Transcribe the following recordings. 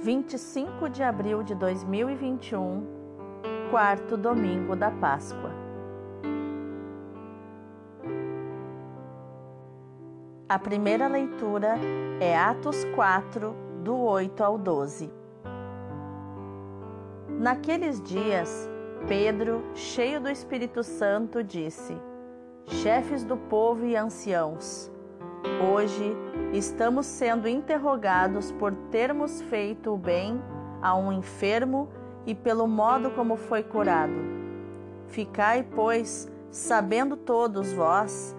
25 de abril de 2021, quarto domingo da Páscoa. A primeira leitura é Atos 4, do 8 ao 12. Naqueles dias, Pedro, cheio do Espírito Santo, disse: Chefes do povo e anciãos, Hoje estamos sendo interrogados por termos feito o bem a um enfermo e pelo modo como foi curado. Ficai, pois, sabendo todos vós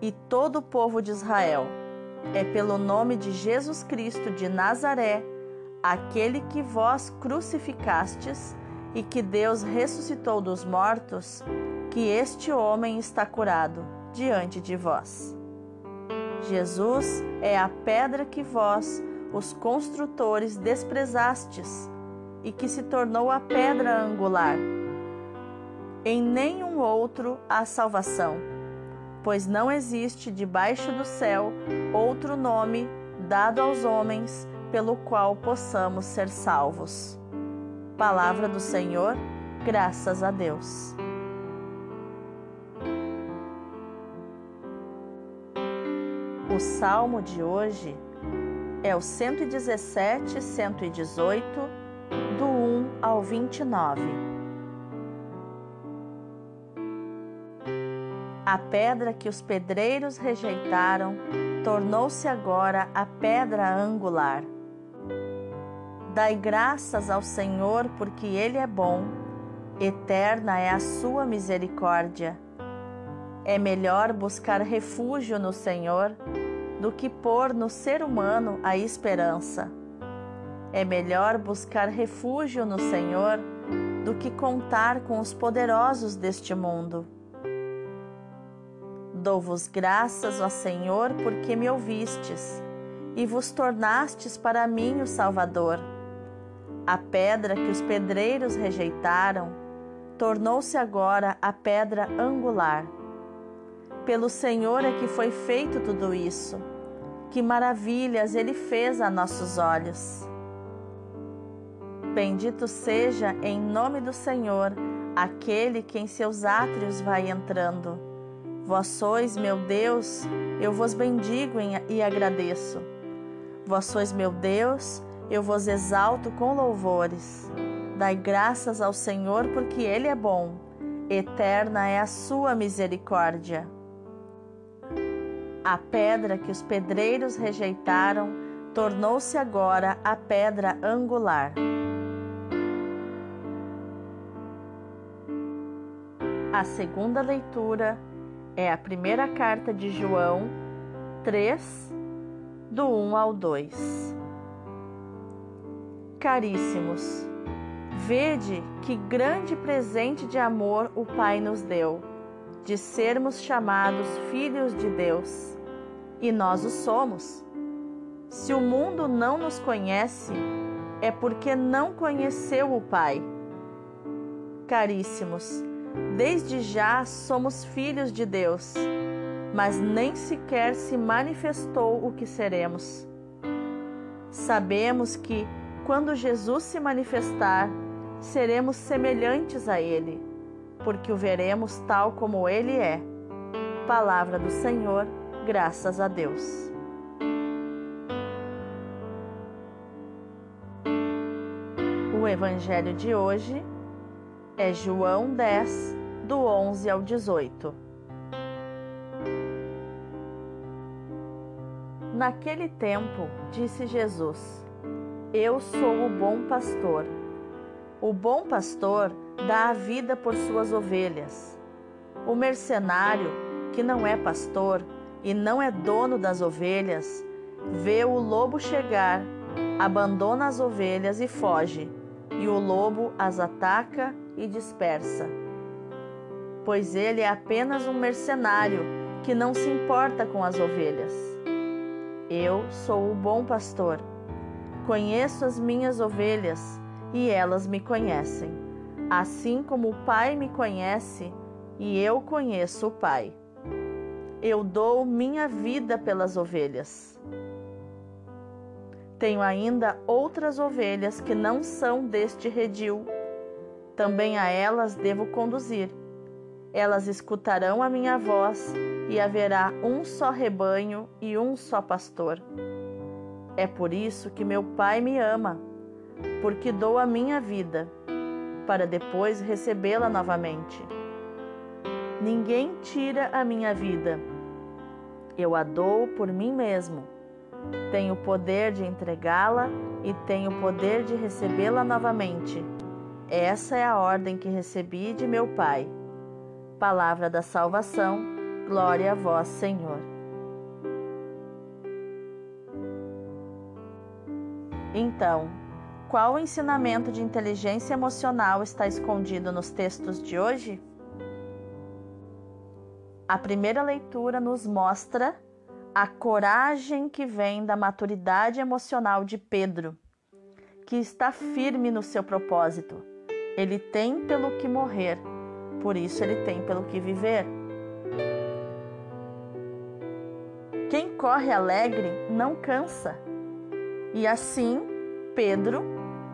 e todo o povo de Israel, é pelo nome de Jesus Cristo de Nazaré, aquele que vós crucificastes e que Deus ressuscitou dos mortos, que este homem está curado diante de vós. Jesus é a pedra que vós, os construtores, desprezastes e que se tornou a pedra angular. Em nenhum outro há salvação, pois não existe debaixo do céu outro nome dado aos homens pelo qual possamos ser salvos. Palavra do Senhor, graças a Deus. O salmo de hoje é o 117, 118, do 1 ao 29. A pedra que os pedreiros rejeitaram tornou-se agora a pedra angular. Dai graças ao Senhor, porque Ele é bom, eterna é a sua misericórdia. É melhor buscar refúgio no Senhor do que pôr no ser humano a esperança. É melhor buscar refúgio no Senhor do que contar com os poderosos deste mundo. Dou-vos graças, ó Senhor, porque me ouvistes e vos tornastes para mim o Salvador. A pedra que os pedreiros rejeitaram tornou-se agora a pedra angular. Pelo Senhor é que foi feito tudo isso. Que maravilhas Ele fez a nossos olhos. Bendito seja em nome do Senhor aquele que em seus átrios vai entrando. Vós sois meu Deus, eu vos bendigo e agradeço. Vós sois meu Deus, eu vos exalto com louvores. Dai graças ao Senhor, porque Ele é bom, eterna é a sua misericórdia. A pedra que os pedreiros rejeitaram tornou-se agora a pedra angular. A segunda leitura é a primeira carta de João 3, do 1 ao 2. Caríssimos, vede que grande presente de amor o Pai nos deu, de sermos chamados filhos de Deus e nós o somos. Se o mundo não nos conhece, é porque não conheceu o Pai. Caríssimos, desde já somos filhos de Deus, mas nem sequer se manifestou o que seremos. Sabemos que, quando Jesus se manifestar, seremos semelhantes a Ele, porque o veremos tal como Ele é. Palavra do Senhor graças a Deus. O evangelho de hoje é João 10, do 11 ao 18. Naquele tempo, disse Jesus: Eu sou o bom pastor. O bom pastor dá a vida por suas ovelhas. O mercenário, que não é pastor, e não é dono das ovelhas, vê o lobo chegar, abandona as ovelhas e foge, e o lobo as ataca e dispersa. Pois ele é apenas um mercenário que não se importa com as ovelhas. Eu sou o bom pastor. Conheço as minhas ovelhas e elas me conhecem, assim como o Pai me conhece e eu conheço o Pai. Eu dou minha vida pelas ovelhas. Tenho ainda outras ovelhas que não são deste redil. Também a elas devo conduzir. Elas escutarão a minha voz e haverá um só rebanho e um só pastor. É por isso que meu Pai me ama, porque dou a minha vida, para depois recebê-la novamente. Ninguém tira a minha vida. Eu a dou por mim mesmo. Tenho o poder de entregá-la e tenho o poder de recebê-la novamente. Essa é a ordem que recebi de meu Pai. Palavra da salvação, glória a vós, Senhor. Então, qual o ensinamento de inteligência emocional está escondido nos textos de hoje? A primeira leitura nos mostra a coragem que vem da maturidade emocional de Pedro, que está firme no seu propósito. Ele tem pelo que morrer, por isso ele tem pelo que viver. Quem corre alegre não cansa. E assim, Pedro,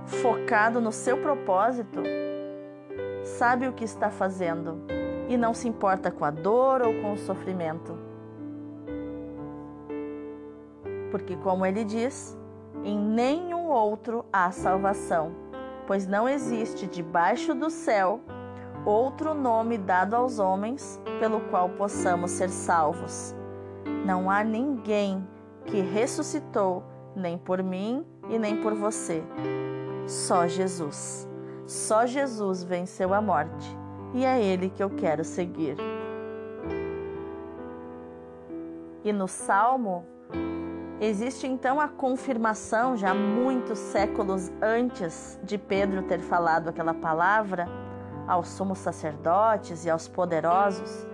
focado no seu propósito, sabe o que está fazendo e não se importa com a dor ou com o sofrimento. Porque, como ele diz, em nenhum outro há salvação, pois não existe debaixo do céu outro nome dado aos homens pelo qual possamos ser salvos. Não há ninguém que ressuscitou, nem por mim e nem por você. Só Jesus. Só Jesus venceu a morte e é Ele que eu quero seguir. E no Salmo, existe então a confirmação, já muitos séculos antes de Pedro ter falado aquela palavra, aos sumos sacerdotes e aos poderosos,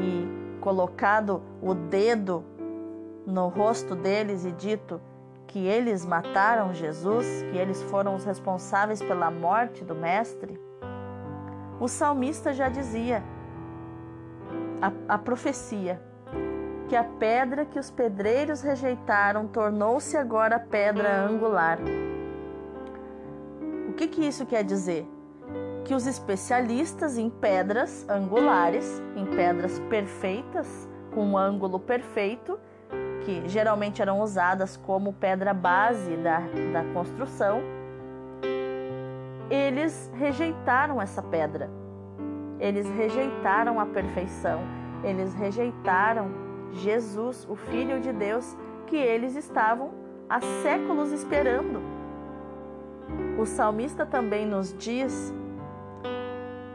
e colocado o dedo no rosto deles e dito que eles mataram Jesus, que eles foram os responsáveis pela morte do Mestre o salmista já dizia, a, a profecia, que a pedra que os pedreiros rejeitaram tornou-se agora pedra angular. O que, que isso quer dizer? Que os especialistas em pedras angulares, em pedras perfeitas, com um ângulo perfeito, que geralmente eram usadas como pedra base da, da construção, eles rejeitaram essa pedra. Eles rejeitaram a perfeição. Eles rejeitaram Jesus, o Filho de Deus, que eles estavam há séculos esperando. O salmista também nos diz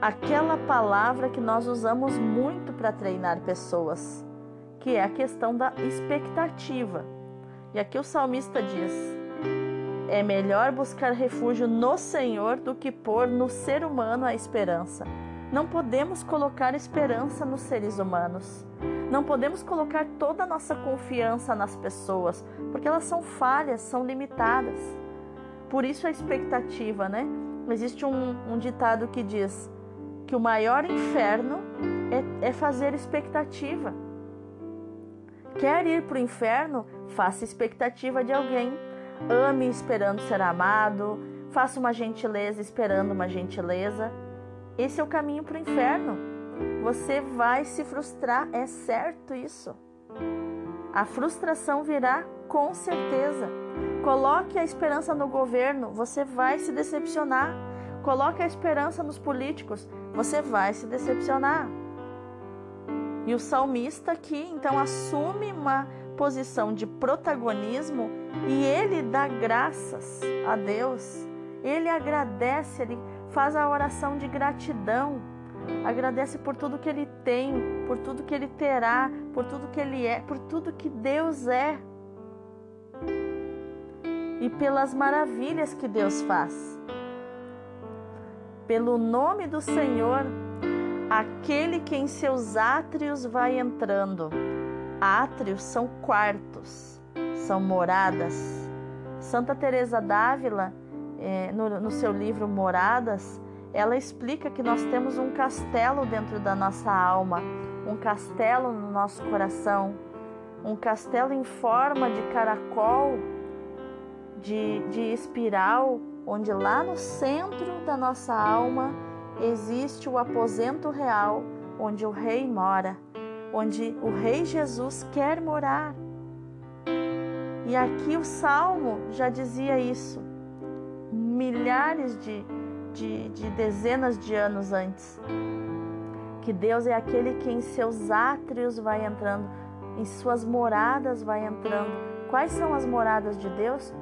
aquela palavra que nós usamos muito para treinar pessoas, que é a questão da expectativa. E aqui o salmista diz: é melhor buscar refúgio no Senhor do que pôr no ser humano a esperança. Não podemos colocar esperança nos seres humanos. Não podemos colocar toda a nossa confiança nas pessoas, porque elas são falhas, são limitadas. Por isso a expectativa, né? Existe um, um ditado que diz que o maior inferno é, é fazer expectativa. Quer ir para o inferno? Faça expectativa de alguém Ame esperando ser amado. Faça uma gentileza esperando uma gentileza. Esse é o caminho para o inferno. Você vai se frustrar, é certo isso. A frustração virá com certeza. Coloque a esperança no governo, você vai se decepcionar. Coloque a esperança nos políticos, você vai se decepcionar. E o salmista aqui então assume uma posição de protagonismo e ele dá graças a Deus. Ele agradece, ele faz a oração de gratidão. Agradece por tudo que ele tem, por tudo que ele terá, por tudo que ele é, por tudo que Deus é. E pelas maravilhas que Deus faz. pelo nome do Senhor, aquele que em seus átrios vai entrando. Átrios são quartos, são moradas. Santa Teresa d'Ávila, é, no, seu livro Moradas, ela explica que nós temos um castelo dentro da nossa alma, um castelo no nosso coração, um castelo em forma de caracol, de, de espiral, onde lá no centro da nossa alma existe o aposento real, onde o Rei mora, onde o Rei Jesus quer morar. E aqui o Salmo já dizia isso, milhares de, de, de dezenas de anos antes. Que Deus é aquele que em seus átrios vai entrando, em suas moradas vai entrando. Quais são as moradas de Deus?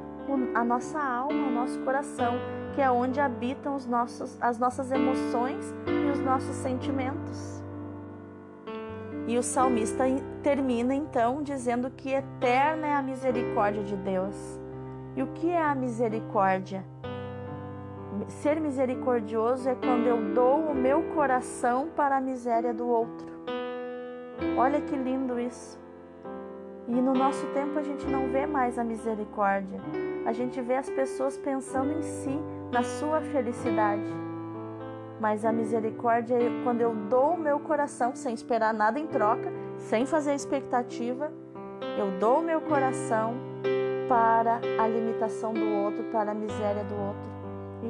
A nossa alma, o nosso coração, que é onde habitam os nossos, as nossas emoções e os nossos sentimentos. E o salmista termina então dizendo que eterna é a misericórdia de Deus. E o que é a misericórdia? Ser misericordioso é quando eu dou o meu coração para a miséria do outro. Olha que lindo isso. E no nosso tempo a gente não vê mais a misericórdia. A gente vê as pessoas pensando em si, na sua felicidade. Mas a misericórdia é quando eu dou o meu coração sem esperar nada em troca, sem fazer expectativa, eu dou o meu coração para a limitação do outro, para a miséria do outro.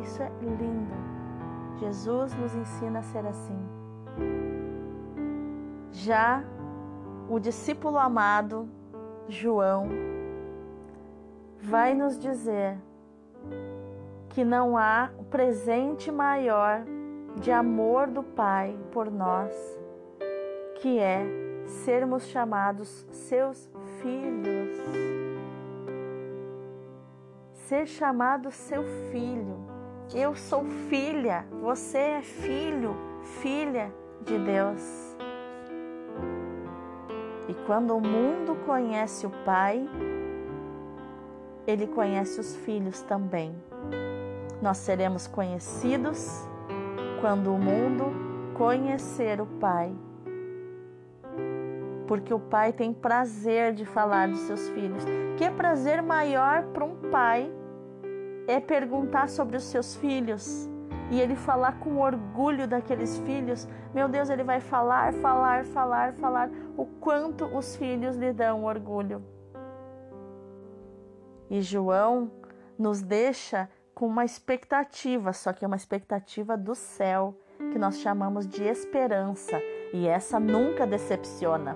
Isso é lindo. Jesus nos ensina a ser assim. Já o discípulo amado, João, vai nos dizer que não há presente maior de amor do Pai por nós, que é sermos chamados seus filhos. Ser chamado seu filho eu sou filha, você é filho, filha de Deus. E quando o mundo conhece o Pai, ele conhece os filhos também. Nós seremos conhecidos quando o mundo conhecer o Pai. Porque o Pai tem prazer de falar dos seus filhos. Que prazer maior para um pai é perguntar sobre os seus filhos e ele falar com orgulho daqueles filhos, meu Deus, ele vai falar, falar, falar, falar o quanto os filhos lhe dão orgulho. E João nos deixa com uma expectativa, só que é uma expectativa do céu, que nós chamamos de esperança, e essa nunca decepciona.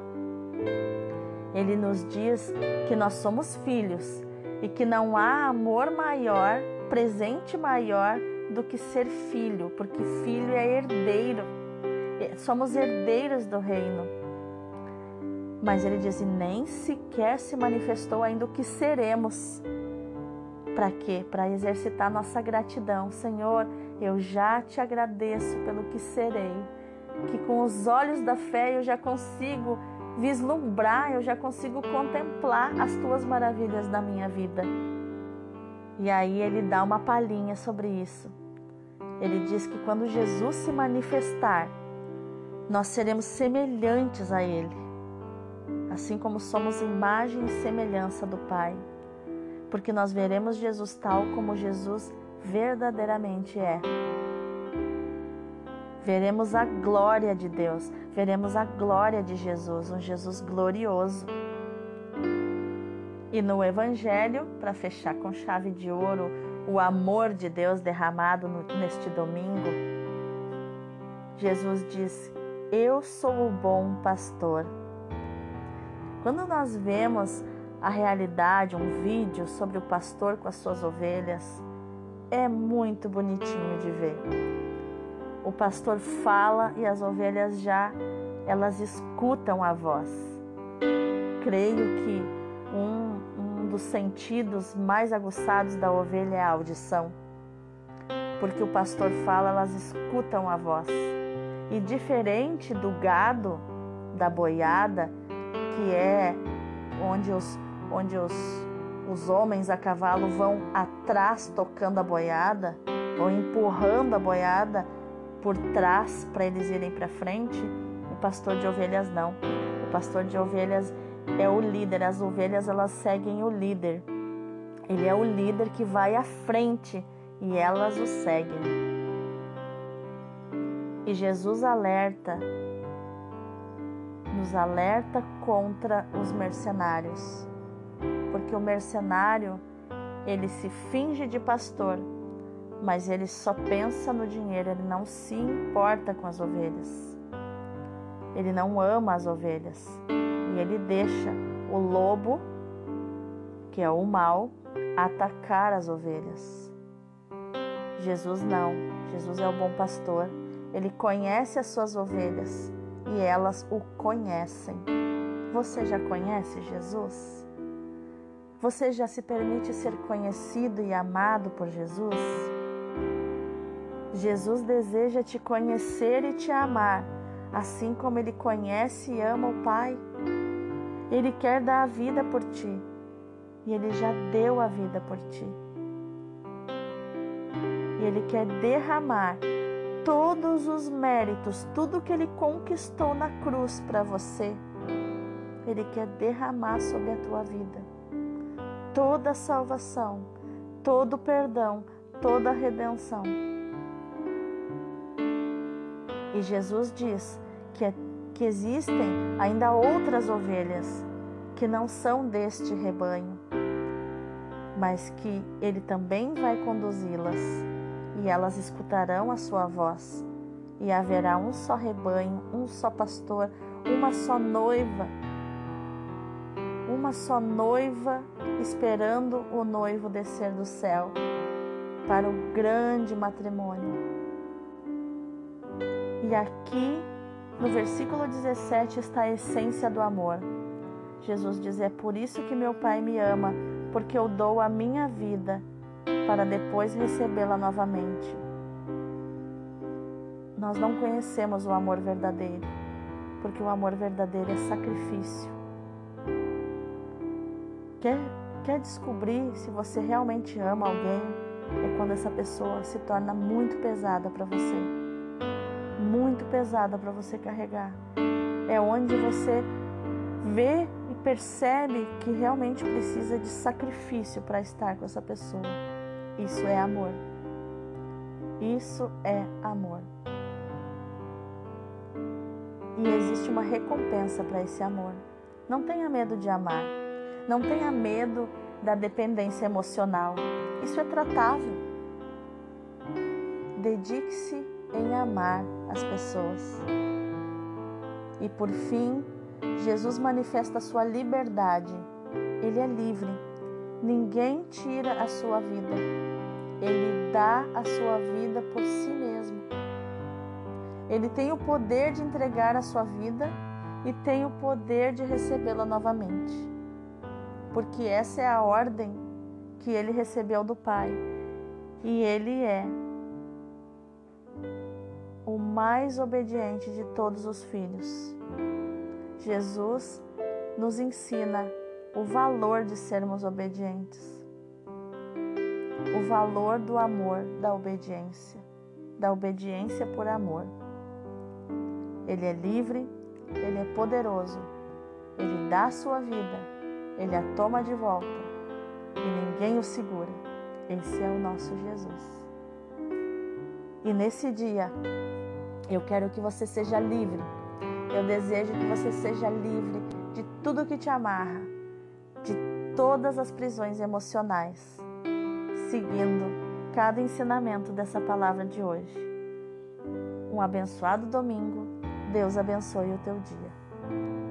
Ele nos diz que nós somos filhos e que não há amor maior, presente maior do que ser filho, porque filho é herdeiro. Somos herdeiros do reino. Mas ele diz: e nem sequer se manifestou ainda o que seremos. Para quê? Para exercitar nossa gratidão. Senhor, eu já te agradeço pelo que serei. Que com os olhos da fé eu já consigo vislumbrar, eu já consigo contemplar as tuas maravilhas na minha vida. E aí ele dá uma palhinha sobre isso. Ele diz que quando Jesus se manifestar, nós seremos semelhantes a Ele, assim como somos imagem e semelhança do Pai, porque nós veremos Jesus tal como Jesus verdadeiramente é veremos a glória de Deus, veremos a glória de Jesus, um Jesus glorioso. E no Evangelho, para fechar com chave de ouro, o amor de Deus derramado neste domingo, Jesus diz: Eu sou o bom pastor. Quando nós vemos a realidade, um vídeo sobre o pastor com as suas ovelhas, é muito bonitinho de ver o pastor fala e as ovelhas já elas escutam a voz. Creio que um, um dos sentidos mais aguçados da ovelha é a audição, porque o pastor fala, elas escutam a voz. E diferente do gado, da boiada, que é onde os, onde os, os homens a cavalo vão atrás tocando a boiada, ou empurrando a boiada por trás para eles irem para frente, o pastor de ovelhas não. O pastor de ovelhas é o líder, as ovelhas elas seguem o líder. Ele é o líder que vai à frente e elas o seguem. E Jesus alerta, nos alerta contra os mercenários, porque o mercenário ele se finge de pastor, mas ele só pensa no dinheiro, ele não se importa com as ovelhas. Ele não ama as ovelhas e ele deixa o lobo, que é o mal, atacar as ovelhas. Jesus não. Jesus é o bom pastor. Ele conhece as suas ovelhas e elas o conhecem. Você já conhece Jesus? Você já se permite ser conhecido e amado por Jesus? Jesus deseja te conhecer e te amar, assim como ele conhece e ama o Pai. Ele quer dar a vida por ti e ele já deu a vida por ti. E ele quer derramar todos os méritos, tudo que ele conquistou na cruz para você. Ele quer derramar sobre a tua vida toda salvação, todo perdão, toda redenção. E Jesus diz que, é, que existem ainda outras ovelhas que não são deste rebanho, mas que Ele também vai conduzi-las e elas escutarão a sua voz. E haverá um só rebanho, um só pastor, uma só noiva, uma só noiva esperando o noivo descer do céu para o grande matrimônio. E aqui no versículo 17 está a essência do amor. Jesus diz: É por isso que meu Pai me ama, porque eu dou a minha vida para depois recebê-la novamente. Nós não conhecemos o amor verdadeiro, porque o amor verdadeiro é sacrifício. Quer, quer descobrir se você realmente ama alguém? É quando essa pessoa se torna muito pesada para você. Muito pesada para você carregar. É onde você vê e percebe que realmente precisa de sacrifício para estar com essa pessoa. Isso é amor. Isso é amor. E existe uma recompensa para esse amor. Não tenha medo de amar. Não tenha medo da dependência emocional. Isso é tratável. Dedique-se em amar as pessoas. E por fim, Jesus manifesta a sua liberdade. Ele é livre. Ninguém tira a sua vida. Ele dá a sua vida por si mesmo. Ele tem o poder de entregar a sua vida e tem o poder de recebê-la novamente. Porque essa é a ordem que ele recebeu do Pai. E ele é o mais obediente de todos os filhos. Jesus nos ensina o valor de sermos obedientes, o valor do amor, da obediência, da obediência por amor. Ele é livre, ele é poderoso, ele dá a sua vida, ele a toma de volta e ninguém o segura. Esse é o nosso Jesus. E nesse dia, eu quero que você seja livre eu desejo que você seja livre de tudo que te amarra, de todas as prisões emocionais, seguindo cada ensinamento dessa palavra de hoje. Um abençoado domingo. Deus abençoe o teu dia.